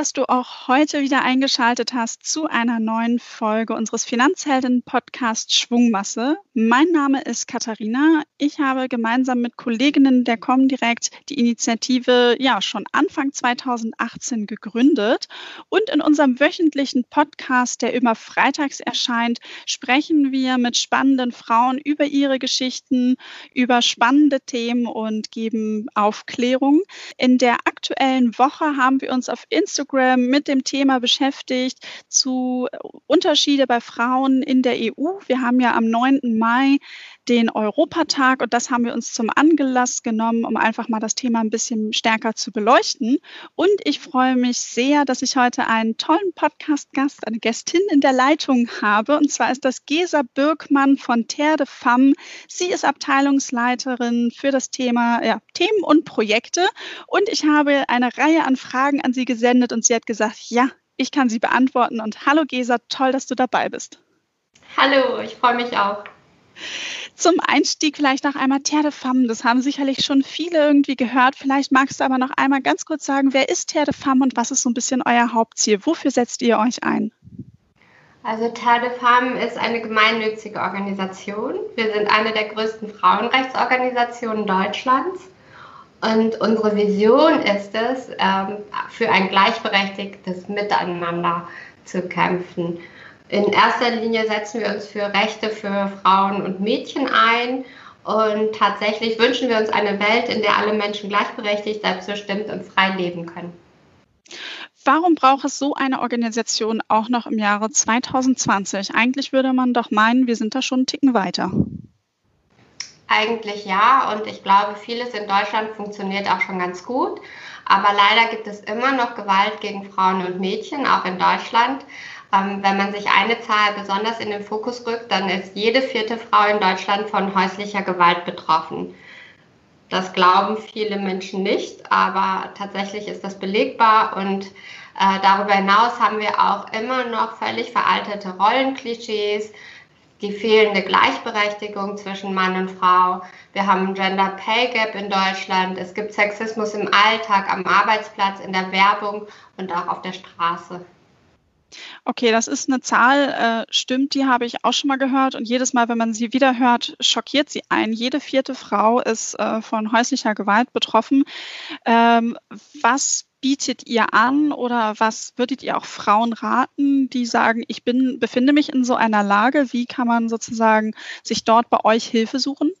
dass du auch heute wieder eingeschaltet hast zu einer neuen Folge unseres Finanzhelden-Podcasts Schwungmasse. Mein Name ist Katharina. Ich habe gemeinsam mit Kolleginnen der Comdirect die Initiative ja schon Anfang 2018 gegründet. Und in unserem wöchentlichen Podcast, der immer freitags erscheint, sprechen wir mit spannenden Frauen über ihre Geschichten, über spannende Themen und geben Aufklärung. In der aktuellen Woche haben wir uns auf Instagram mit dem Thema beschäftigt zu Unterschiede bei Frauen in der EU. Wir haben ja am 9. Mai den Europatag und das haben wir uns zum Anlass genommen, um einfach mal das Thema ein bisschen stärker zu beleuchten. Und ich freue mich sehr, dass ich heute einen tollen Podcast-Gast, eine Gästin in der Leitung habe. Und zwar ist das Gesa Birkmann von Terre de Femme. Sie ist Abteilungsleiterin für das Thema ja, Themen und Projekte. Und ich habe eine Reihe an Fragen an sie gesendet und sie hat gesagt, ja, ich kann sie beantworten. Und hallo Gesa, toll, dass du dabei bist. Hallo, ich freue mich auch. Zum Einstieg vielleicht noch einmal Terre de Femme. Das haben sicherlich schon viele irgendwie gehört. Vielleicht magst du aber noch einmal ganz kurz sagen, wer ist Terre de Femme und was ist so ein bisschen euer Hauptziel? Wofür setzt ihr euch ein? Also Terre de Femme ist eine gemeinnützige Organisation. Wir sind eine der größten Frauenrechtsorganisationen Deutschlands. Und unsere Vision ist es, ähm, für ein gleichberechtigtes Miteinander zu kämpfen. In erster Linie setzen wir uns für Rechte für Frauen und Mädchen ein. Und tatsächlich wünschen wir uns eine Welt, in der alle Menschen gleichberechtigt, selbstbestimmt und frei leben können. Warum braucht es so eine Organisation auch noch im Jahre 2020? Eigentlich würde man doch meinen, wir sind da schon einen Ticken weiter. Eigentlich ja, und ich glaube, vieles in Deutschland funktioniert auch schon ganz gut. Aber leider gibt es immer noch Gewalt gegen Frauen und Mädchen, auch in Deutschland. Ähm, wenn man sich eine Zahl besonders in den Fokus rückt, dann ist jede vierte Frau in Deutschland von häuslicher Gewalt betroffen. Das glauben viele Menschen nicht, aber tatsächlich ist das belegbar und äh, darüber hinaus haben wir auch immer noch völlig veraltete Rollenklischees, die fehlende Gleichberechtigung zwischen Mann und Frau. Wir haben Gender Pay Gap in Deutschland. Es gibt Sexismus im Alltag, am Arbeitsplatz, in der Werbung und auch auf der Straße. Okay, das ist eine Zahl, äh, stimmt, die habe ich auch schon mal gehört. Und jedes Mal, wenn man sie wieder hört, schockiert sie ein. Jede vierte Frau ist äh, von häuslicher Gewalt betroffen. Ähm, was bietet ihr an oder was würdet ihr auch Frauen raten, die sagen, ich bin, befinde mich in so einer Lage? Wie kann man sozusagen sich dort bei euch Hilfe suchen?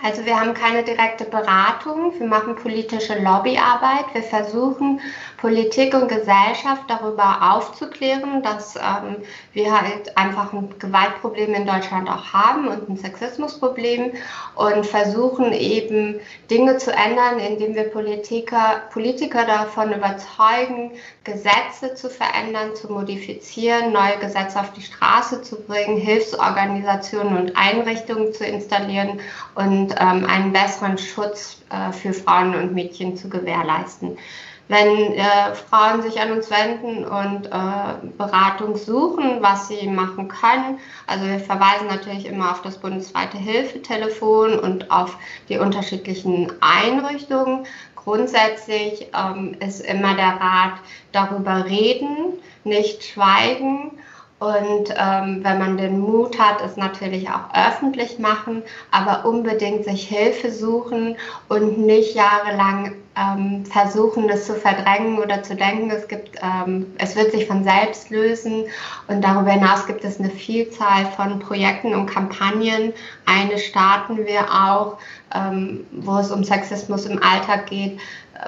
Also wir haben keine direkte Beratung, wir machen politische Lobbyarbeit. Wir versuchen Politik und Gesellschaft darüber aufzuklären, dass ähm, wir halt einfach ein Gewaltproblem in Deutschland auch haben und ein Sexismusproblem und versuchen eben Dinge zu ändern, indem wir Politiker, Politiker davon überzeugen, Gesetze zu verändern, zu modifizieren, neue Gesetze auf die Straße zu bringen, Hilfsorganisationen und Einrichtungen zu installieren und ähm, einen besseren Schutz äh, für Frauen und Mädchen zu gewährleisten. Wenn äh, Frauen sich an uns wenden und äh, Beratung suchen, was sie machen können, also wir verweisen natürlich immer auf das bundesweite Hilfetelefon und auf die unterschiedlichen Einrichtungen. Grundsätzlich ähm, ist immer der Rat darüber reden, nicht schweigen und ähm, wenn man den Mut hat, es natürlich auch öffentlich machen, aber unbedingt sich Hilfe suchen und nicht jahrelang ähm, versuchen, das zu verdrängen oder zu denken, es gibt, ähm, es wird sich von selbst lösen. Und darüber hinaus gibt es eine Vielzahl von Projekten und Kampagnen. Eine starten wir auch, ähm, wo es um Sexismus im Alltag geht,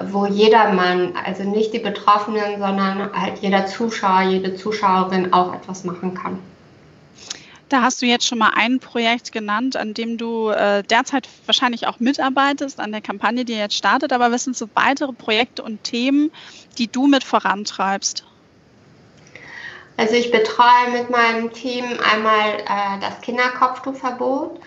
wo jedermann, also nicht die Betroffenen, sondern halt jeder Zuschauer, jede Zuschauerin auch etwas machen kann. Da hast du jetzt schon mal ein Projekt genannt, an dem du äh, derzeit wahrscheinlich auch mitarbeitest, an der Kampagne, die jetzt startet. Aber was sind so weitere Projekte und Themen, die du mit vorantreibst? Also ich betreue mit meinem Team einmal äh, das Kinderkopftuchverbot,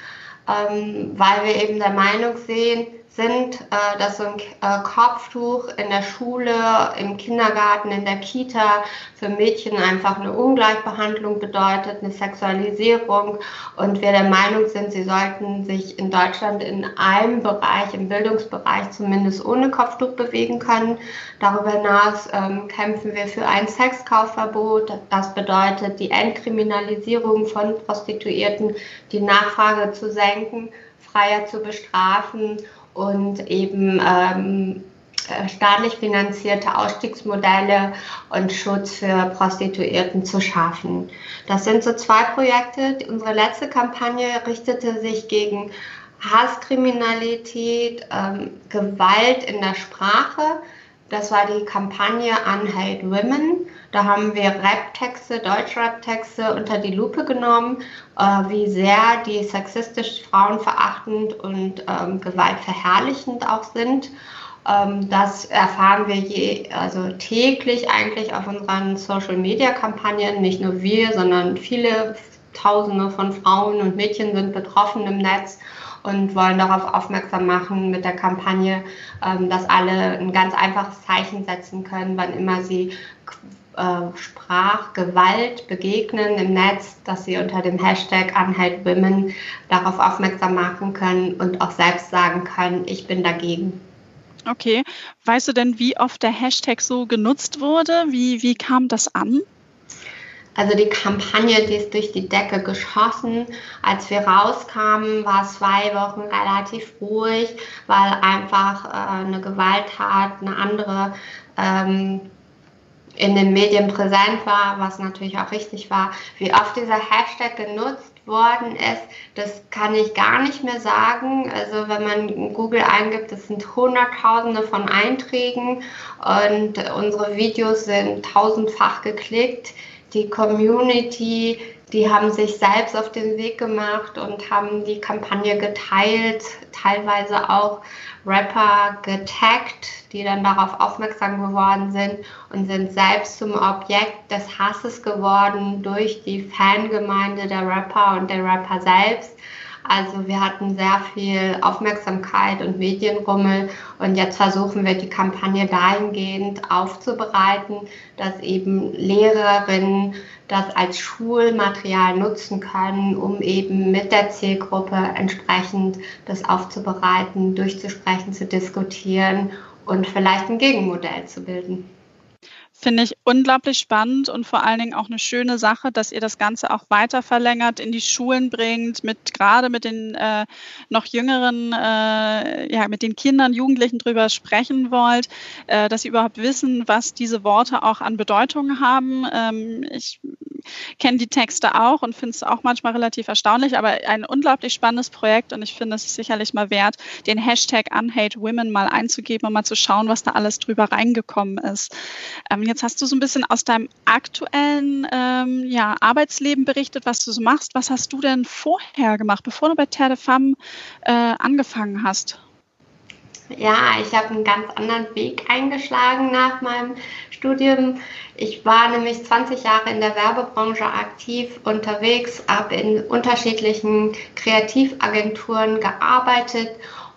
ähm, weil wir eben der Meinung sehen, sind, äh, dass so ein äh, Kopftuch in der Schule, im Kindergarten, in der Kita für Mädchen einfach eine Ungleichbehandlung bedeutet, eine Sexualisierung und wir der Meinung sind, sie sollten sich in Deutschland in einem Bereich, im Bildungsbereich zumindest ohne Kopftuch bewegen können. Darüber hinaus ähm, kämpfen wir für ein Sexkaufverbot. Das bedeutet die Entkriminalisierung von Prostituierten, die Nachfrage zu senken, freier zu bestrafen und eben ähm, äh, staatlich finanzierte Ausstiegsmodelle und Schutz für Prostituierten zu schaffen. Das sind so zwei Projekte. Unsere letzte Kampagne richtete sich gegen Hasskriminalität, ähm, Gewalt in der Sprache. Das war die Kampagne Unhate Women. Da haben wir Rap-Texte, Deutsch-Rap-Texte unter die Lupe genommen, äh, wie sehr die sexistisch, frauenverachtend und ähm, gewaltverherrlichend auch sind. Ähm, das erfahren wir je, also täglich eigentlich auf unseren Social-Media-Kampagnen. Nicht nur wir, sondern viele Tausende von Frauen und Mädchen sind betroffen im Netz und wollen darauf aufmerksam machen mit der Kampagne, ähm, dass alle ein ganz einfaches Zeichen setzen können, wann immer sie äh, Sprachgewalt begegnen im Netz, dass sie unter dem Hashtag Unhate Women darauf aufmerksam machen können und auch selbst sagen können, ich bin dagegen. Okay. Weißt du denn, wie oft der Hashtag so genutzt wurde? Wie, wie kam das an? Also die Kampagne, die ist durch die Decke geschossen. Als wir rauskamen, war zwei Wochen relativ ruhig, weil einfach äh, eine Gewalttat, eine andere ähm, in den Medien präsent war, was natürlich auch richtig war. Wie oft dieser Hashtag genutzt worden ist, das kann ich gar nicht mehr sagen. Also wenn man Google eingibt, das sind Hunderttausende von Einträgen und unsere Videos sind tausendfach geklickt. Die Community, die haben sich selbst auf den Weg gemacht und haben die Kampagne geteilt, teilweise auch Rapper getaggt, die dann darauf aufmerksam geworden sind und sind selbst zum Objekt des Hasses geworden durch die Fangemeinde der Rapper und der Rapper selbst. Also wir hatten sehr viel Aufmerksamkeit und Medienrummel und jetzt versuchen wir die Kampagne dahingehend aufzubereiten, dass eben Lehrerinnen das als Schulmaterial nutzen können, um eben mit der Zielgruppe entsprechend das aufzubereiten, durchzusprechen, zu diskutieren und vielleicht ein Gegenmodell zu bilden. Finde ich unglaublich spannend und vor allen Dingen auch eine schöne Sache, dass ihr das Ganze auch weiter verlängert, in die Schulen bringt, mit gerade mit den äh, noch jüngeren, äh, ja, mit den Kindern, Jugendlichen drüber sprechen wollt, äh, dass sie überhaupt wissen, was diese Worte auch an Bedeutung haben. Ähm, ich kenne die Texte auch und finde es auch manchmal relativ erstaunlich, aber ein unglaublich spannendes Projekt und ich finde es sicherlich mal wert, den Hashtag Unhate Women mal einzugeben und mal zu schauen, was da alles drüber reingekommen ist. Ähm, jetzt hast du so ein bisschen aus deinem aktuellen ähm, ja, Arbeitsleben berichtet, was du so machst. Was hast du denn vorher gemacht, bevor du bei Terre de Femme äh, angefangen hast? Ja, ich habe einen ganz anderen Weg eingeschlagen nach meinem Studium. Ich war nämlich 20 Jahre in der Werbebranche aktiv unterwegs, habe in unterschiedlichen Kreativagenturen gearbeitet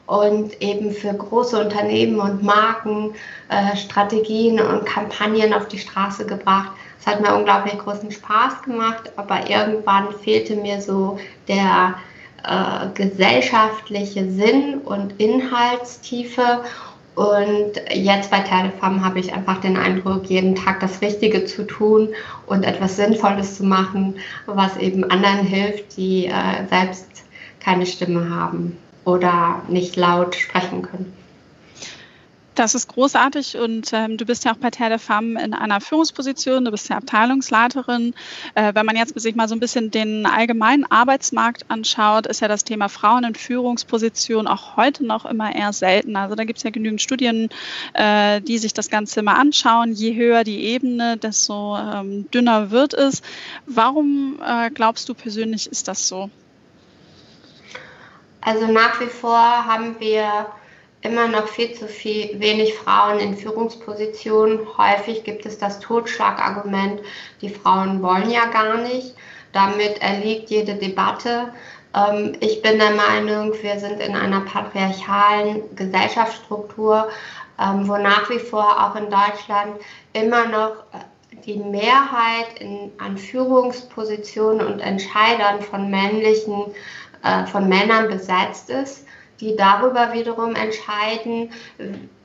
und eben für große Unternehmen und Marken äh, Strategien und Kampagnen auf die Straße gebracht. Es hat mir unglaublich großen Spaß gemacht, aber irgendwann fehlte mir so der äh, gesellschaftliche Sinn und Inhaltstiefe. Und jetzt bei Terrefam habe ich einfach den Eindruck, jeden Tag das Richtige zu tun und etwas Sinnvolles zu machen, was eben anderen hilft, die äh, selbst keine Stimme haben oder nicht laut sprechen können. Das ist großartig und ähm, du bist ja auch bei Terre de Femme in einer Führungsposition, du bist ja Abteilungsleiterin. Äh, wenn man jetzt sich mal so ein bisschen den allgemeinen Arbeitsmarkt anschaut, ist ja das Thema Frauen in Führungspositionen auch heute noch immer eher selten. Also da gibt es ja genügend Studien, äh, die sich das Ganze mal anschauen. Je höher die Ebene, desto ähm, dünner wird es. Warum äh, glaubst du persönlich, ist das so? Also nach wie vor haben wir immer noch viel zu viel, wenig Frauen in Führungspositionen. Häufig gibt es das Totschlagargument, die Frauen wollen ja gar nicht. Damit erliegt jede Debatte. Ähm, ich bin der Meinung, wir sind in einer patriarchalen Gesellschaftsstruktur, ähm, wo nach wie vor auch in Deutschland immer noch äh, die Mehrheit in, an Führungspositionen und Entscheidern von männlichen, äh, von Männern besetzt ist, die darüber wiederum entscheiden,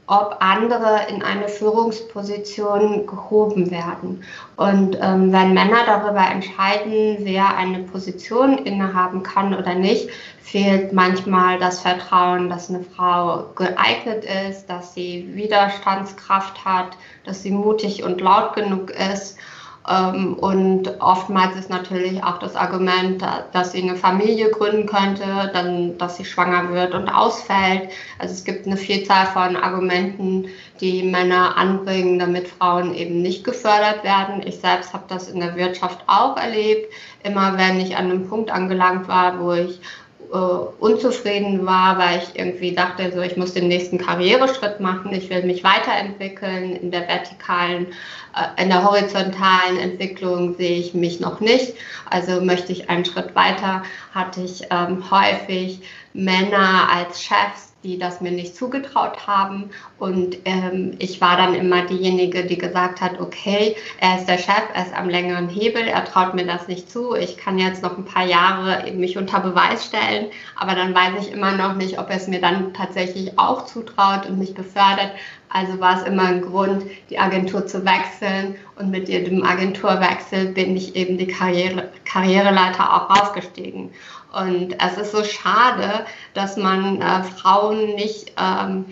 ob andere in eine Führungsposition gehoben werden. Und ähm, wenn Männer darüber entscheiden, wer eine Position innehaben kann oder nicht, fehlt manchmal das Vertrauen, dass eine Frau geeignet ist, dass sie Widerstandskraft hat, dass sie mutig und laut genug ist und oftmals ist natürlich auch das Argument, dass sie eine Familie gründen könnte, dann, dass sie schwanger wird und ausfällt. Also es gibt eine Vielzahl von Argumenten, die Männer anbringen, damit Frauen eben nicht gefördert werden. Ich selbst habe das in der Wirtschaft auch erlebt. Immer wenn ich an einem Punkt angelangt war, wo ich unzufrieden war, weil ich irgendwie dachte, so ich muss den nächsten Karriereschritt machen, ich will mich weiterentwickeln in der vertikalen, äh, in der horizontalen Entwicklung sehe ich mich noch nicht. Also möchte ich einen Schritt weiter, hatte ich ähm, häufig Männer als Chefs, die das mir nicht zugetraut haben. Und ähm, ich war dann immer diejenige, die gesagt hat, okay, er ist der Chef, er ist am längeren Hebel, er traut mir das nicht zu. Ich kann jetzt noch ein paar Jahre mich unter Beweis stellen, aber dann weiß ich immer noch nicht, ob er es mir dann tatsächlich auch zutraut und mich befördert. Also war es immer ein Grund, die Agentur zu wechseln. Und mit jedem Agenturwechsel bin ich eben die Karriere, Karriereleiter auch raufgestiegen. Und es ist so schade, dass man äh, Frauen nicht ähm,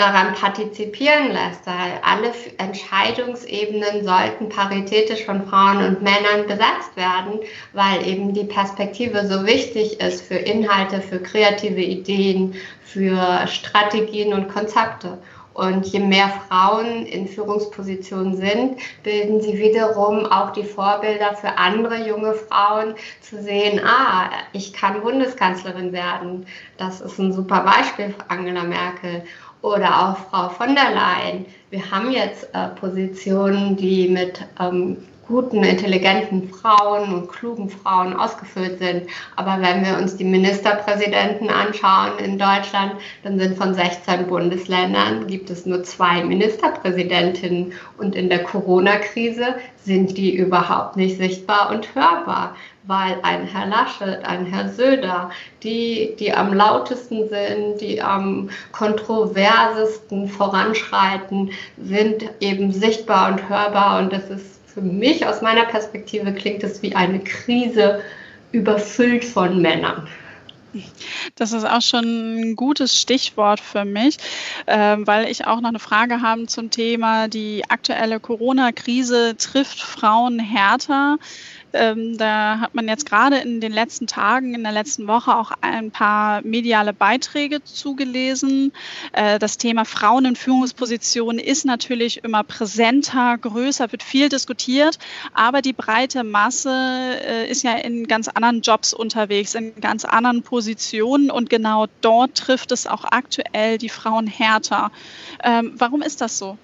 daran partizipieren lässt, alle Entscheidungsebenen sollten paritätisch von Frauen und Männern besetzt werden, weil eben die Perspektive so wichtig ist für Inhalte, für kreative Ideen, für Strategien und Konzepte. Und je mehr Frauen in Führungspositionen sind, bilden sie wiederum auch die Vorbilder für andere junge Frauen zu sehen, ah, ich kann Bundeskanzlerin werden. Das ist ein super Beispiel für Angela Merkel. Oder auch Frau von der Leyen. Wir haben jetzt äh, Positionen, die mit ähm, guten, intelligenten Frauen und klugen Frauen ausgefüllt sind. Aber wenn wir uns die Ministerpräsidenten anschauen in Deutschland, dann sind von 16 Bundesländern gibt es nur zwei Ministerpräsidentinnen. Und in der Corona-Krise sind die überhaupt nicht sichtbar und hörbar weil ein Herr Laschet, ein Herr Söder, die, die am lautesten sind, die am kontroversesten voranschreiten, sind eben sichtbar und hörbar und das ist für mich aus meiner Perspektive klingt es wie eine Krise überfüllt von Männern. Das ist auch schon ein gutes Stichwort für mich, äh, weil ich auch noch eine Frage habe zum Thema, die aktuelle Corona-Krise trifft Frauen härter. Ähm, da hat man jetzt gerade in den letzten Tagen, in der letzten Woche auch ein paar mediale Beiträge zugelesen. Äh, das Thema Frauen in Führungspositionen ist natürlich immer präsenter, größer, wird viel diskutiert, aber die breite Masse äh, ist ja in ganz anderen Jobs unterwegs, in ganz anderen Positionen und genau dort trifft es auch aktuell die Frauen härter. Ähm, warum ist das so?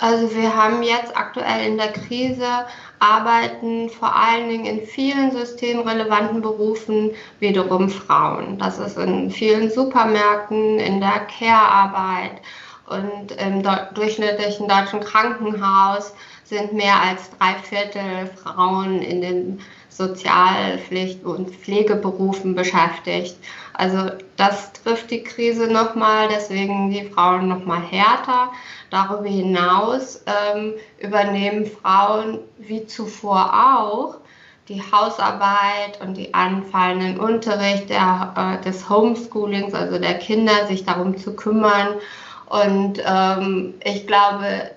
Also wir haben jetzt aktuell in der Krise arbeiten vor allen Dingen in vielen systemrelevanten Berufen wiederum Frauen. Das ist in vielen Supermärkten, in der Care-Arbeit und im durchschnittlichen deutschen Krankenhaus sind mehr als drei Viertel Frauen in den Sozialpflicht- und Pflegeberufen beschäftigt. Also das trifft die Krise nochmal, deswegen die Frauen nochmal härter. Darüber hinaus ähm, übernehmen Frauen wie zuvor auch die Hausarbeit und die anfallenden Unterricht der, äh, des Homeschoolings, also der Kinder, sich darum zu kümmern. Und ähm, ich glaube,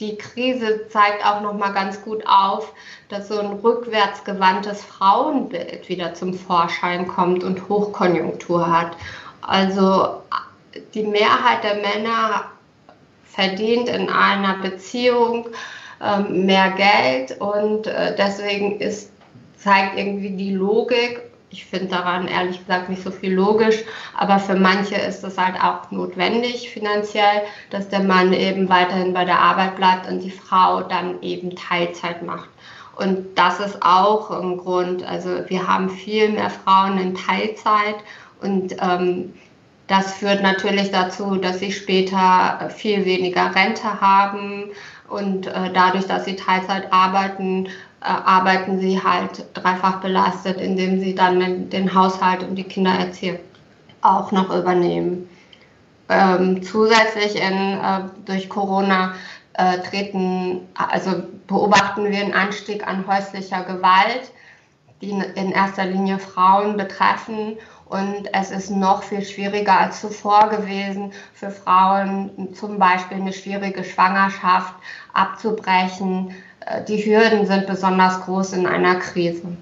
die Krise zeigt auch noch mal ganz gut auf, dass so ein rückwärtsgewandtes Frauenbild wieder zum Vorschein kommt und Hochkonjunktur hat. Also die Mehrheit der Männer verdient in einer Beziehung ähm, mehr Geld und äh, deswegen ist, zeigt irgendwie die Logik, ich finde daran ehrlich gesagt nicht so viel logisch, aber für manche ist es halt auch notwendig finanziell, dass der Mann eben weiterhin bei der Arbeit bleibt und die Frau dann eben Teilzeit macht. Und das ist auch ein Grund. Also wir haben viel mehr Frauen in Teilzeit und ähm, das führt natürlich dazu, dass sie später viel weniger Rente haben und äh, dadurch, dass sie Teilzeit arbeiten, arbeiten sie halt dreifach belastet, indem sie dann den Haushalt und die Kindererziehung auch noch übernehmen. Ähm, zusätzlich in, äh, durch Corona äh, treten, also beobachten wir einen Anstieg an häuslicher Gewalt, die in erster Linie Frauen betreffen. Und es ist noch viel schwieriger als zuvor gewesen, für Frauen zum Beispiel eine schwierige Schwangerschaft abzubrechen. Die Hürden sind besonders groß in einer Krise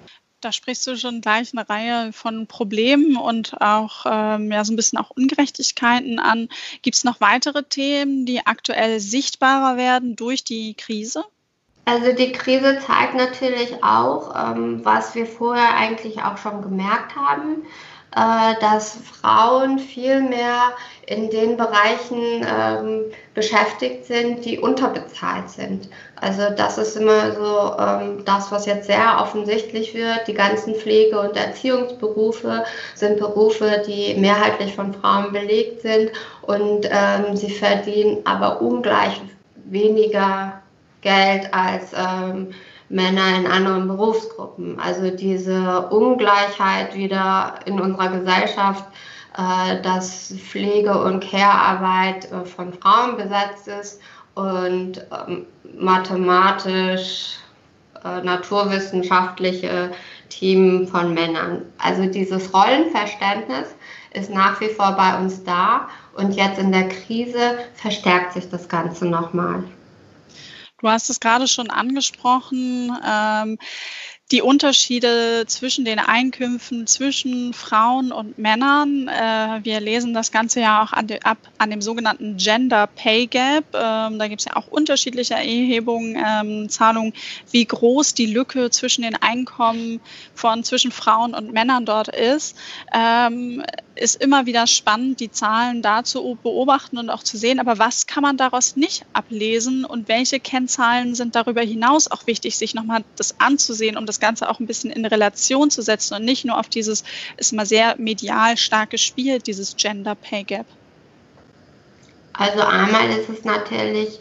da sprichst du schon gleich eine Reihe von Problemen und auch ähm, ja, so ein bisschen auch Ungerechtigkeiten an. Gibt es noch weitere Themen, die aktuell sichtbarer werden durch die Krise? Also die Krise zeigt natürlich auch, ähm, was wir vorher eigentlich auch schon gemerkt haben, dass Frauen viel mehr in den Bereichen ähm, beschäftigt sind, die unterbezahlt sind. Also das ist immer so ähm, das, was jetzt sehr offensichtlich wird. Die ganzen Pflege- und Erziehungsberufe sind Berufe, die mehrheitlich von Frauen belegt sind und ähm, sie verdienen aber ungleich weniger Geld als ähm, Männer in anderen Berufsgruppen. Also diese Ungleichheit wieder in unserer Gesellschaft, äh, dass Pflege- und Care-Arbeit äh, von Frauen besetzt ist und ähm, mathematisch, äh, naturwissenschaftliche Team von Männern. Also dieses Rollenverständnis ist nach wie vor bei uns da und jetzt in der Krise verstärkt sich das Ganze nochmal. Du hast es gerade schon angesprochen. Ähm, die Unterschiede zwischen den Einkünften zwischen Frauen und Männern. Äh, wir lesen das Ganze ja auch an, de, ab an dem sogenannten Gender Pay Gap. Ähm, da gibt es ja auch unterschiedliche Erhebungen, ähm, Zahlungen, wie groß die Lücke zwischen den Einkommen von zwischen Frauen und Männern dort ist. Ähm, ist immer wieder spannend, die Zahlen da zu beobachten und auch zu sehen. Aber was kann man daraus nicht ablesen und welche Kennzahlen sind darüber hinaus auch wichtig, sich nochmal das anzusehen, um das das Ganze auch ein bisschen in Relation zu setzen und nicht nur auf dieses, ist mal sehr medial stark gespielt, dieses Gender Pay Gap? Also einmal ist es natürlich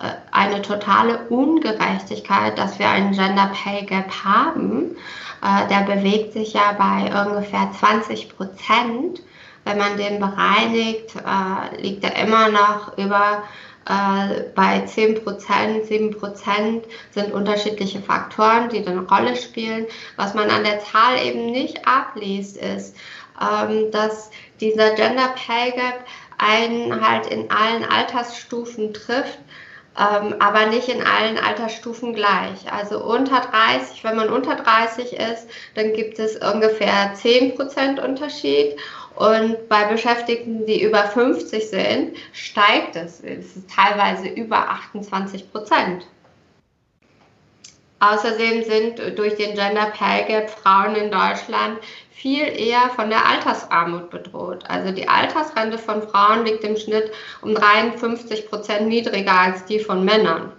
äh, eine totale Ungerechtigkeit, dass wir einen Gender Pay Gap haben. Äh, der bewegt sich ja bei ungefähr 20 Prozent. Wenn man den bereinigt, äh, liegt er immer noch über äh, bei 10 Prozent, 7 Prozent sind unterschiedliche Faktoren, die eine Rolle spielen. Was man an der Zahl eben nicht abliest, ist, ähm, dass dieser Gender Pay Gap einen halt in allen Altersstufen trifft, ähm, aber nicht in allen Altersstufen gleich. Also unter 30, wenn man unter 30 ist, dann gibt es ungefähr 10% Unterschied und bei Beschäftigten, die über 50 sind, steigt es. Es ist teilweise über 28 Prozent. Außerdem sind durch den Gender Pay Gap Frauen in Deutschland viel eher von der Altersarmut bedroht. Also die Altersrente von Frauen liegt im Schnitt um 53 Prozent niedriger als die von Männern.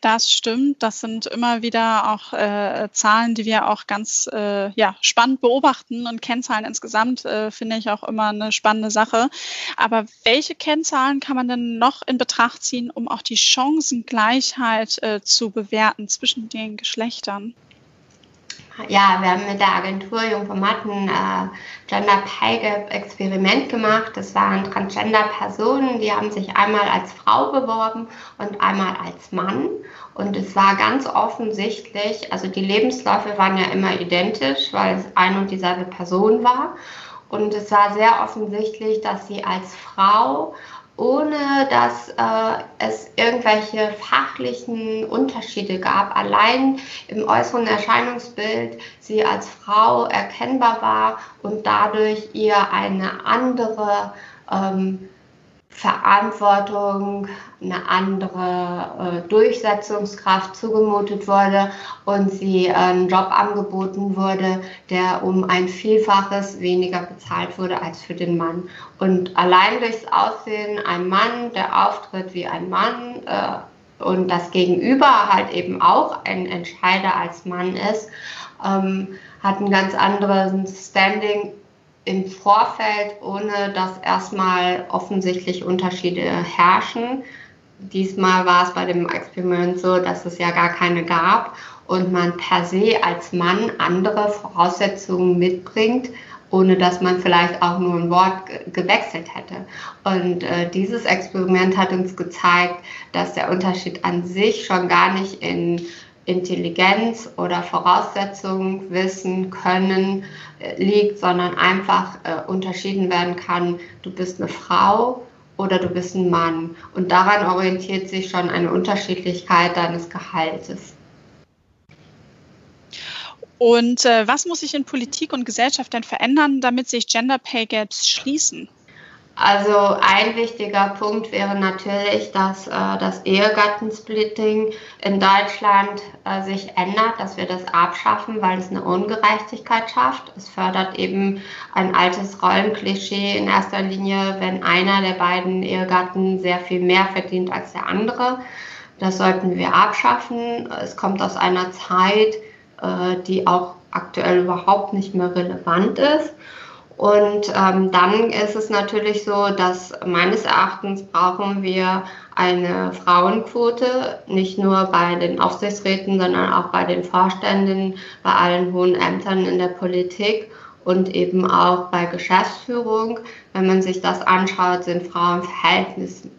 Das stimmt. Das sind immer wieder auch äh, Zahlen, die wir auch ganz äh, ja, spannend beobachten. Und Kennzahlen insgesamt äh, finde ich auch immer eine spannende Sache. Aber welche Kennzahlen kann man denn noch in Betracht ziehen, um auch die Chancengleichheit äh, zu bewerten zwischen den Geschlechtern? Ja, wir haben mit der Agentur Jungformaten äh, Gender Pay Gap Experiment gemacht. Das waren Transgender-Personen, die haben sich einmal als Frau beworben und einmal als Mann. Und es war ganz offensichtlich, also die Lebensläufe waren ja immer identisch, weil es ein und dieselbe Person war. Und es war sehr offensichtlich, dass sie als Frau ohne dass äh, es irgendwelche fachlichen Unterschiede gab. Allein im äußeren Erscheinungsbild sie als Frau erkennbar war und dadurch ihr eine andere ähm, Verantwortung, eine andere äh, Durchsetzungskraft zugemutet wurde und sie äh, einen Job angeboten wurde, der um ein Vielfaches weniger bezahlt wurde als für den Mann. Und allein durchs Aussehen, ein Mann, der auftritt wie ein Mann, äh, und das Gegenüber halt eben auch ein Entscheider als Mann ist, ähm, hat ein ganz anderes Standing im Vorfeld, ohne dass erstmal offensichtlich Unterschiede herrschen. Diesmal war es bei dem Experiment so, dass es ja gar keine gab und man per se als Mann andere Voraussetzungen mitbringt, ohne dass man vielleicht auch nur ein Wort gewechselt hätte. Und äh, dieses Experiment hat uns gezeigt, dass der Unterschied an sich schon gar nicht in Intelligenz oder Voraussetzungen, Wissen, Können äh, liegt, sondern einfach äh, unterschieden werden kann, du bist eine Frau oder du bist ein Mann. Und daran orientiert sich schon eine Unterschiedlichkeit deines Gehaltes. Und äh, was muss sich in Politik und Gesellschaft denn verändern, damit sich Gender Pay Gaps schließen? Also ein wichtiger Punkt wäre natürlich, dass äh, das Ehegattensplitting in Deutschland äh, sich ändert, dass wir das abschaffen, weil es eine Ungerechtigkeit schafft. Es fördert eben ein altes Rollenklischee in erster Linie, wenn einer der beiden Ehegatten sehr viel mehr verdient als der andere. Das sollten wir abschaffen. Es kommt aus einer Zeit, äh, die auch aktuell überhaupt nicht mehr relevant ist. Und ähm, dann ist es natürlich so, dass meines Erachtens brauchen wir eine Frauenquote, nicht nur bei den Aufsichtsräten, sondern auch bei den Vorständen, bei allen hohen Ämtern in der Politik und eben auch bei Geschäftsführung. Wenn man sich das anschaut, sind Frauen verhältnismäßig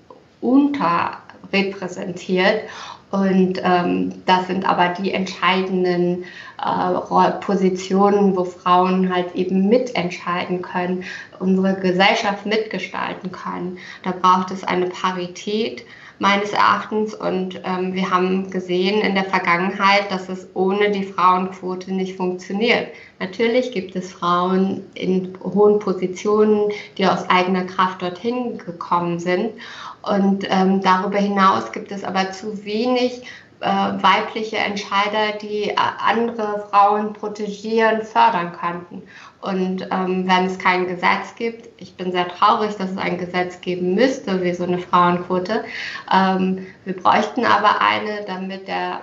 unterrepräsentiert. Und ähm, das sind aber die entscheidenden äh, Positionen, wo Frauen halt eben mitentscheiden können, unsere Gesellschaft mitgestalten können. Da braucht es eine Parität meines Erachtens. Und ähm, wir haben gesehen in der Vergangenheit, dass es ohne die Frauenquote nicht funktioniert. Natürlich gibt es Frauen in hohen Positionen, die aus eigener Kraft dorthin gekommen sind. Und ähm, darüber hinaus gibt es aber zu wenig äh, weibliche Entscheider, die äh, andere Frauen protegieren, fördern könnten. Und ähm, wenn es kein Gesetz gibt, ich bin sehr traurig, dass es ein Gesetz geben müsste, wie so eine Frauenquote. Ähm, wir bräuchten aber eine, damit der,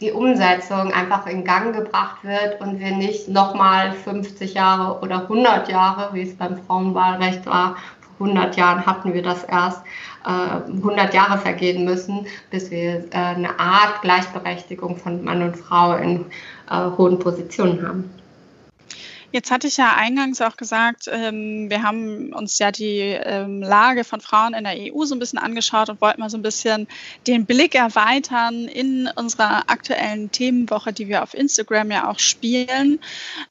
die Umsetzung einfach in Gang gebracht wird und wir nicht nochmal 50 Jahre oder 100 Jahre, wie es beim Frauenwahlrecht war, 100 Jahren hatten wir das erst, 100 äh, Jahre vergehen müssen, bis wir äh, eine Art Gleichberechtigung von Mann und Frau in äh, hohen Positionen haben. Jetzt hatte ich ja eingangs auch gesagt, ähm, wir haben uns ja die ähm, Lage von Frauen in der EU so ein bisschen angeschaut und wollten mal so ein bisschen den Blick erweitern in unserer aktuellen Themenwoche, die wir auf Instagram ja auch spielen.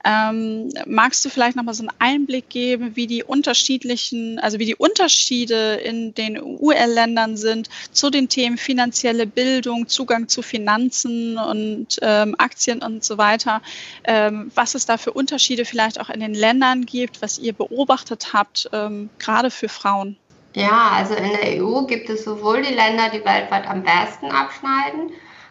Ähm, magst du vielleicht noch mal so einen Einblick geben, wie die unterschiedlichen, also wie die Unterschiede in den EU-Ländern sind zu den Themen finanzielle Bildung, Zugang zu Finanzen und ähm, Aktien und so weiter? Ähm, was es da für Unterschiede vielleicht auch in den Ländern gibt, was ihr beobachtet habt, ähm, gerade für Frauen? Ja, also in der EU gibt es sowohl die Länder, die weltweit am besten abschneiden.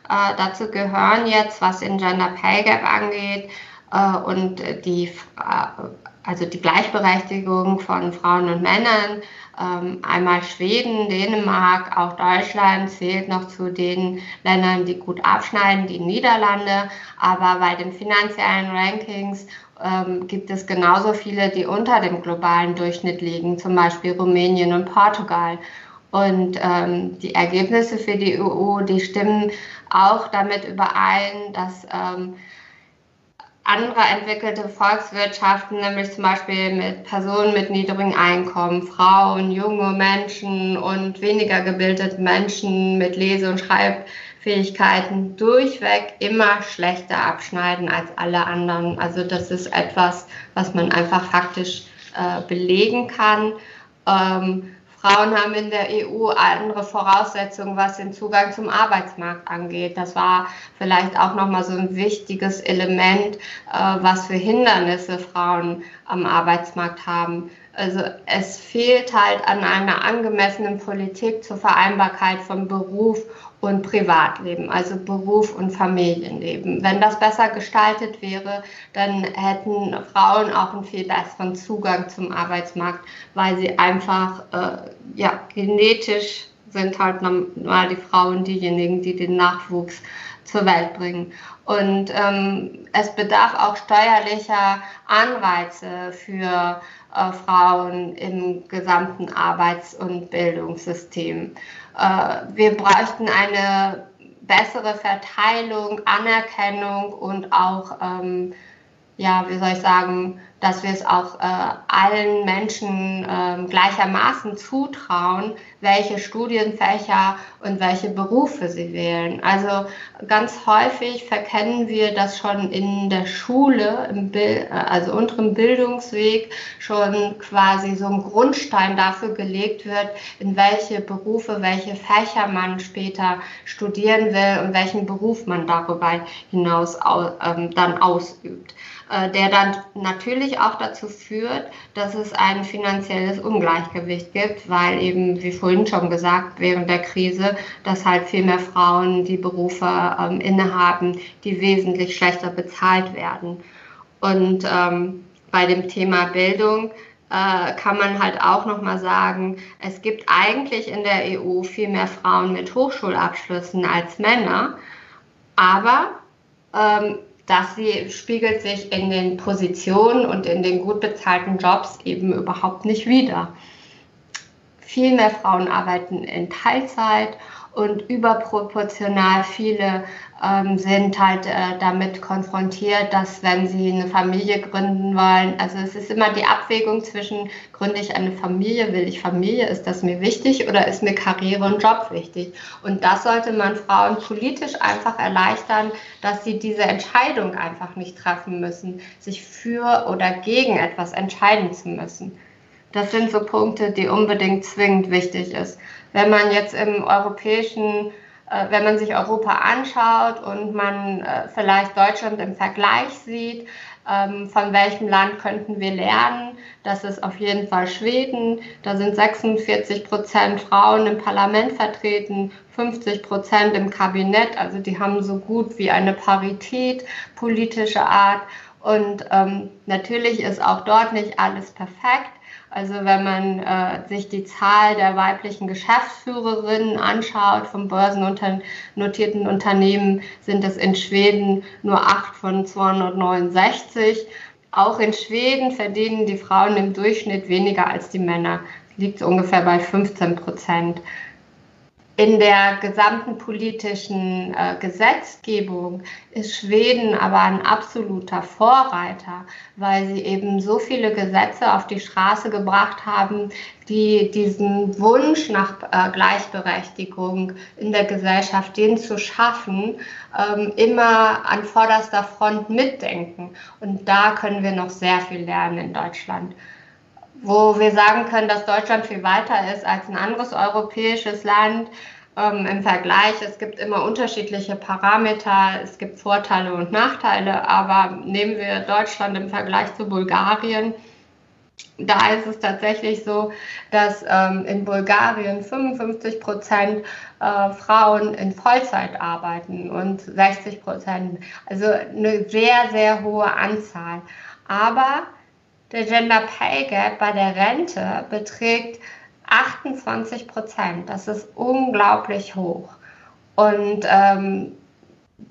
Äh, dazu gehören jetzt, was den Gender Pay Gap angeht äh, und die, äh, also die Gleichberechtigung von Frauen und Männern, ähm, einmal Schweden, Dänemark, auch Deutschland zählt noch zu den Ländern, die gut abschneiden, die Niederlande. Aber bei den finanziellen Rankings ähm, gibt es genauso viele, die unter dem globalen Durchschnitt liegen, zum Beispiel Rumänien und Portugal. Und ähm, die Ergebnisse für die EU, die stimmen auch damit überein, dass ähm, andere entwickelte Volkswirtschaften, nämlich zum Beispiel mit Personen mit niedrigem Einkommen, Frauen, junge Menschen und weniger gebildete Menschen mit Lese- und Schreib Fähigkeiten durchweg immer schlechter abschneiden als alle anderen. Also das ist etwas, was man einfach faktisch äh, belegen kann. Ähm, Frauen haben in der EU andere Voraussetzungen, was den Zugang zum Arbeitsmarkt angeht. Das war vielleicht auch nochmal so ein wichtiges Element, äh, was für Hindernisse Frauen am Arbeitsmarkt haben. Also es fehlt halt an einer angemessenen Politik zur Vereinbarkeit von Beruf und Privatleben, also Beruf und Familienleben. Wenn das besser gestaltet wäre, dann hätten Frauen auch einen viel besseren Zugang zum Arbeitsmarkt, weil sie einfach äh, ja, genetisch sind halt normal die Frauen diejenigen, die den Nachwuchs zur Welt bringen. Und ähm, es bedarf auch steuerlicher Anreize für äh, Frauen im gesamten Arbeits- und Bildungssystem. Äh, wir bräuchten eine bessere Verteilung, Anerkennung und auch ähm, ja, wie soll ich sagen, dass wir es auch äh, allen Menschen äh, gleichermaßen zutrauen, welche Studienfächer und welche Berufe sie wählen. Also ganz häufig verkennen wir, dass schon in der Schule, im Bild, äh, also unterem Bildungsweg, schon quasi so ein Grundstein dafür gelegt wird, in welche Berufe, welche Fächer man später studieren will und welchen Beruf man darüber hinaus ähm, dann ausübt. Äh, der dann natürlich auch dazu führt, dass es ein finanzielles Ungleichgewicht gibt, weil eben, wie vorhin schon gesagt, während der Krise, dass halt viel mehr Frauen die Berufe ähm, innehaben, die wesentlich schlechter bezahlt werden. Und ähm, bei dem Thema Bildung äh, kann man halt auch nochmal sagen, es gibt eigentlich in der EU viel mehr Frauen mit Hochschulabschlüssen als Männer, aber ähm, das spiegelt sich in den Positionen und in den gut bezahlten Jobs eben überhaupt nicht wider. Viel mehr Frauen arbeiten in Teilzeit und überproportional viele ähm, sind halt äh, damit konfrontiert, dass wenn sie eine Familie gründen wollen, also es ist immer die Abwägung zwischen, gründe ich eine Familie, will ich Familie, ist das mir wichtig oder ist mir Karriere und Job wichtig? Und das sollte man Frauen politisch einfach erleichtern, dass sie diese Entscheidung einfach nicht treffen müssen, sich für oder gegen etwas entscheiden zu müssen. Das sind so Punkte, die unbedingt zwingend wichtig ist. Wenn man jetzt im europäischen äh, wenn man sich Europa anschaut und man äh, vielleicht Deutschland im Vergleich sieht, ähm, von welchem Land könnten wir lernen? Das ist auf jeden Fall Schweden. Da sind 46 Prozent Frauen im Parlament vertreten, 50 Prozent im Kabinett. Also die haben so gut wie eine Parität politischer Art. Und ähm, natürlich ist auch dort nicht alles perfekt. Also wenn man äh, sich die Zahl der weiblichen Geschäftsführerinnen anschaut vom börsennotierten Unternehmen, sind es in Schweden nur 8 von 269. Auch in Schweden verdienen die Frauen im Durchschnitt weniger als die Männer. Liegt ungefähr bei 15 Prozent in der gesamten politischen äh, Gesetzgebung ist Schweden aber ein absoluter Vorreiter, weil sie eben so viele Gesetze auf die Straße gebracht haben, die diesen Wunsch nach äh, Gleichberechtigung in der Gesellschaft, den zu schaffen, ähm, immer an vorderster Front mitdenken. Und da können wir noch sehr viel lernen in Deutschland wo wir sagen können, dass Deutschland viel weiter ist als ein anderes europäisches Land ähm, im Vergleich. Es gibt immer unterschiedliche Parameter, es gibt Vorteile und Nachteile, aber nehmen wir Deutschland im Vergleich zu Bulgarien. Da ist es tatsächlich so, dass ähm, in Bulgarien 55 Prozent äh, Frauen in Vollzeit arbeiten und 60 Prozent, also eine sehr, sehr hohe Anzahl. Aber der Gender Pay Gap bei der Rente beträgt 28 Prozent. Das ist unglaublich hoch. Und ähm,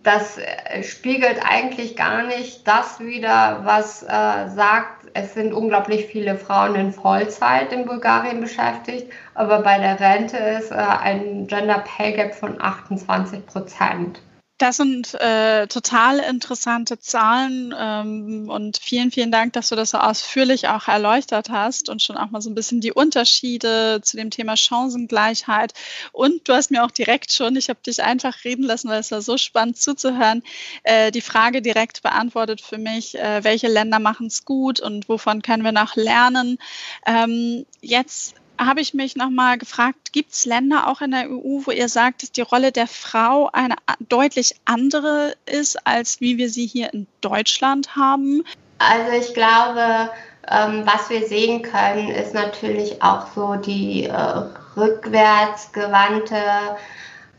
das äh, spiegelt eigentlich gar nicht das wider, was äh, sagt, es sind unglaublich viele Frauen in Vollzeit in Bulgarien beschäftigt, aber bei der Rente ist äh, ein Gender Pay Gap von 28 Prozent. Das sind äh, total interessante Zahlen ähm, und vielen, vielen Dank, dass du das so ausführlich auch erläutert hast und schon auch mal so ein bisschen die Unterschiede zu dem Thema Chancengleichheit. Und du hast mir auch direkt schon, ich habe dich einfach reden lassen, weil es war so spannend zuzuhören, äh, die Frage direkt beantwortet für mich, äh, welche Länder machen es gut und wovon können wir noch lernen. Ähm, jetzt habe ich mich nochmal gefragt, gibt es Länder auch in der EU, wo ihr sagt, dass die Rolle der Frau eine deutlich andere ist, als wie wir sie hier in Deutschland haben? Also ich glaube, ähm, was wir sehen können, ist natürlich auch so die äh, rückwärtsgewandte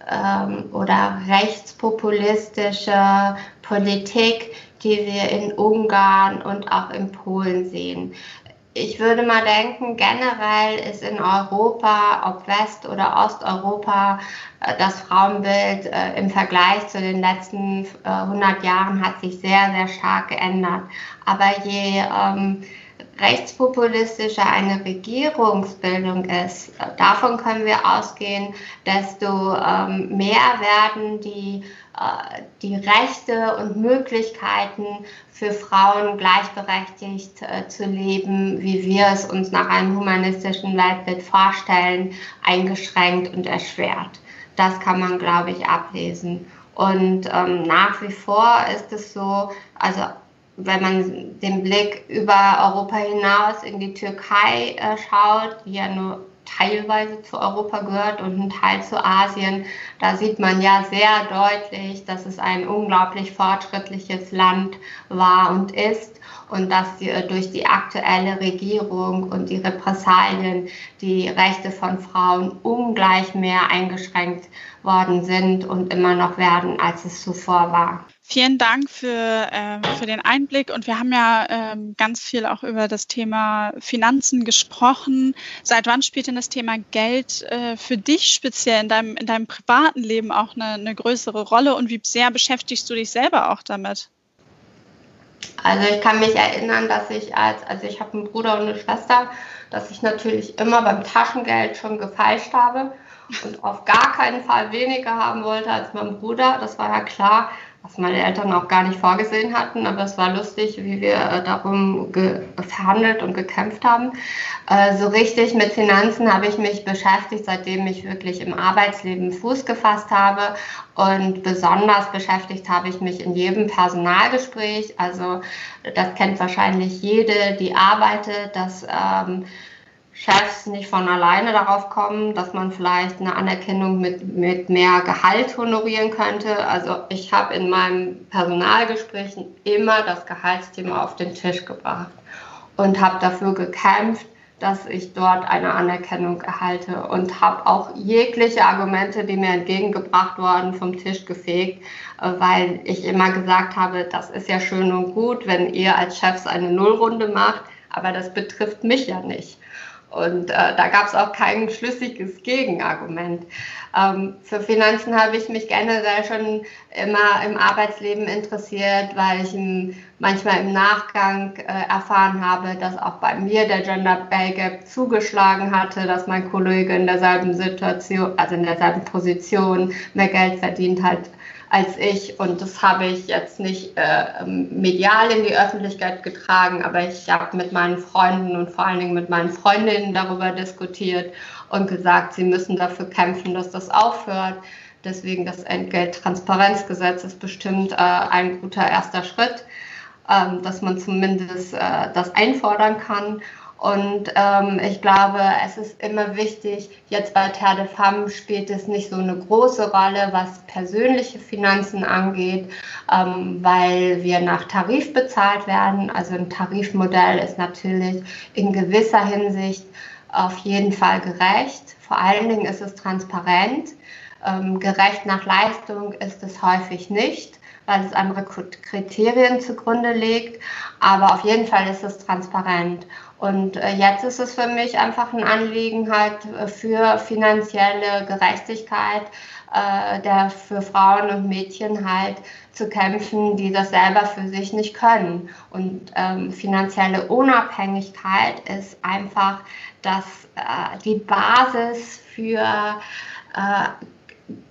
ähm, oder rechtspopulistische Politik, die wir in Ungarn und auch in Polen sehen ich würde mal denken, generell ist in Europa, ob West- oder Osteuropa, äh, das Frauenbild äh, im Vergleich zu den letzten äh, 100 Jahren hat sich sehr, sehr stark geändert. Aber je ähm, rechtspopulistischer eine Regierungsbildung ist, äh, davon können wir ausgehen, desto ähm, mehr werden die, äh, die Rechte und Möglichkeiten für Frauen gleichberechtigt äh, zu leben, wie wir es uns nach einem humanistischen Weltbild vorstellen, eingeschränkt und erschwert. Das kann man, glaube ich, ablesen. Und ähm, nach wie vor ist es so, also wenn man den Blick über Europa hinaus in die Türkei äh, schaut, die ja nur teilweise zu Europa gehört und ein Teil zu Asien, da sieht man ja sehr deutlich, dass es ein unglaublich fortschrittliches Land war und ist und dass die, äh, durch die aktuelle Regierung und die Repressalien die Rechte von Frauen ungleich mehr eingeschränkt worden sind und immer noch werden, als es zuvor war. Vielen Dank für, äh, für den Einblick. Und wir haben ja ähm, ganz viel auch über das Thema Finanzen gesprochen. Seit wann spielt denn das Thema Geld äh, für dich speziell in deinem, in deinem privaten Leben auch eine, eine größere Rolle? Und wie sehr beschäftigst du dich selber auch damit? Also ich kann mich erinnern, dass ich als, also ich habe einen Bruder und eine Schwester, dass ich natürlich immer beim Taschengeld schon gefeilscht habe und auf gar keinen Fall weniger haben wollte als mein Bruder. Das war ja klar was meine Eltern auch gar nicht vorgesehen hatten, aber es war lustig, wie wir äh, darum verhandelt und gekämpft haben. Äh, so richtig mit Finanzen habe ich mich beschäftigt, seitdem ich wirklich im Arbeitsleben Fuß gefasst habe und besonders beschäftigt habe ich mich in jedem Personalgespräch. Also das kennt wahrscheinlich jede, die arbeitet, dass ähm, Chefs nicht von alleine darauf kommen, dass man vielleicht eine Anerkennung mit, mit mehr Gehalt honorieren könnte. Also ich habe in meinen Personalgesprächen immer das Gehaltsthema auf den Tisch gebracht und habe dafür gekämpft, dass ich dort eine Anerkennung erhalte und habe auch jegliche Argumente, die mir entgegengebracht wurden, vom Tisch gefegt, äh, weil ich immer gesagt habe, das ist ja schön und gut, wenn ihr als Chefs eine Nullrunde macht, aber das betrifft mich ja nicht. Und äh, da gab es auch kein schlüssiges Gegenargument. Ähm, für Finanzen habe ich mich generell schon immer im Arbeitsleben interessiert, weil ich im, manchmal im Nachgang äh, erfahren habe, dass auch bei mir der Gender Pay Gap zugeschlagen hatte, dass mein Kollege in derselben Situation, also in derselben Position mehr Geld verdient hat als ich. Und das habe ich jetzt nicht äh, medial in die Öffentlichkeit getragen, aber ich habe mit meinen Freunden und vor allen Dingen mit meinen Freundinnen darüber diskutiert und gesagt, sie müssen dafür kämpfen, dass das aufhört. Deswegen das Entgelttransparenzgesetz ist bestimmt äh, ein guter erster Schritt, äh, dass man zumindest äh, das einfordern kann. Und ähm, ich glaube, es ist immer wichtig, jetzt bei Terre de Femme spielt es nicht so eine große Rolle, was persönliche Finanzen angeht, ähm, weil wir nach Tarif bezahlt werden. Also ein Tarifmodell ist natürlich in gewisser Hinsicht auf jeden Fall gerecht. Vor allen Dingen ist es transparent. Ähm, gerecht nach Leistung ist es häufig nicht weil es andere Kriterien zugrunde legt. Aber auf jeden Fall ist es transparent. Und äh, jetzt ist es für mich einfach ein Anliegen halt äh, für finanzielle Gerechtigkeit äh, der für Frauen und Mädchen halt zu kämpfen, die das selber für sich nicht können. Und ähm, finanzielle Unabhängigkeit ist einfach das, äh, die Basis für äh,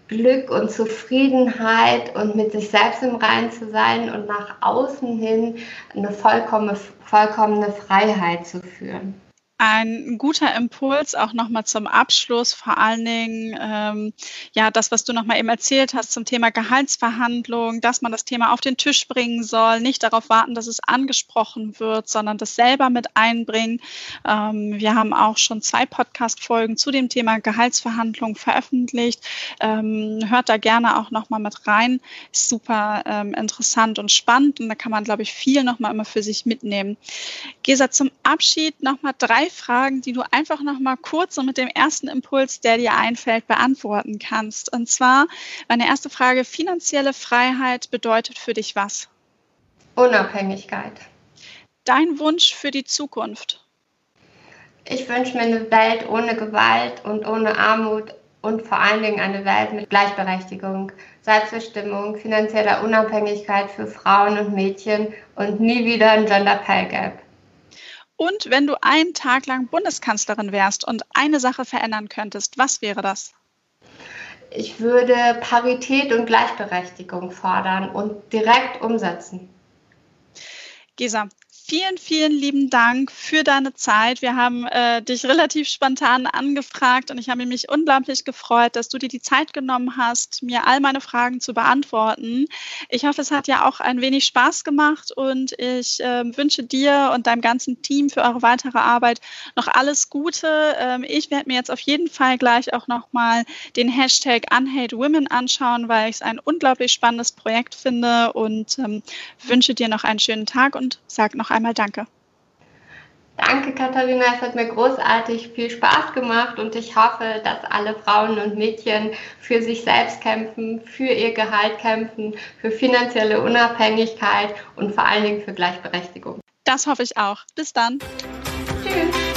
Glück und Zufriedenheit und mit sich selbst im Rein zu sein und nach außen hin eine vollkommene, vollkommene Freiheit zu führen ein guter Impuls auch nochmal zum Abschluss, vor allen Dingen ähm, ja das, was du nochmal eben erzählt hast zum Thema Gehaltsverhandlung, dass man das Thema auf den Tisch bringen soll, nicht darauf warten, dass es angesprochen wird, sondern das selber mit einbringen. Ähm, wir haben auch schon zwei Podcast-Folgen zu dem Thema Gehaltsverhandlung veröffentlicht. Ähm, hört da gerne auch nochmal mit rein. Ist super ähm, interessant und spannend und da kann man, glaube ich, viel nochmal immer für sich mitnehmen. Gesa, zum Abschied nochmal drei Fragen, die du einfach noch mal kurz und mit dem ersten Impuls, der dir einfällt, beantworten kannst. Und zwar meine erste Frage: Finanzielle Freiheit bedeutet für dich was? Unabhängigkeit. Dein Wunsch für die Zukunft? Ich wünsche mir eine Welt ohne Gewalt und ohne Armut und vor allen Dingen eine Welt mit Gleichberechtigung, Selbstbestimmung, finanzieller Unabhängigkeit für Frauen und Mädchen und nie wieder ein Gender Pay Gap. Und wenn du einen Tag lang Bundeskanzlerin wärst und eine Sache verändern könntest, was wäre das? Ich würde Parität und Gleichberechtigung fordern und direkt umsetzen. Gesa, vielen, vielen lieben Dank für deine Zeit. Wir haben äh, dich relativ spontan angefragt und ich habe mich unglaublich gefreut, dass du dir die Zeit genommen hast, mir all meine Fragen zu beantworten. Ich hoffe, es hat ja auch ein wenig Spaß gemacht und ich äh, wünsche dir und deinem ganzen Team für eure weitere Arbeit noch alles Gute. Ähm, ich werde mir jetzt auf jeden Fall gleich auch nochmal den Hashtag UnhateWomen anschauen, weil ich es ein unglaublich spannendes Projekt finde und ähm, wünsche dir noch einen schönen Tag und sage noch einmal Danke. Danke, Katharina. Es hat mir großartig viel Spaß gemacht und ich hoffe, dass alle Frauen und Mädchen für sich selbst kämpfen, für ihr Gehalt kämpfen, für finanzielle Unabhängigkeit und vor allen Dingen für Gleichberechtigung. Das hoffe ich auch. Bis dann. Tschüss.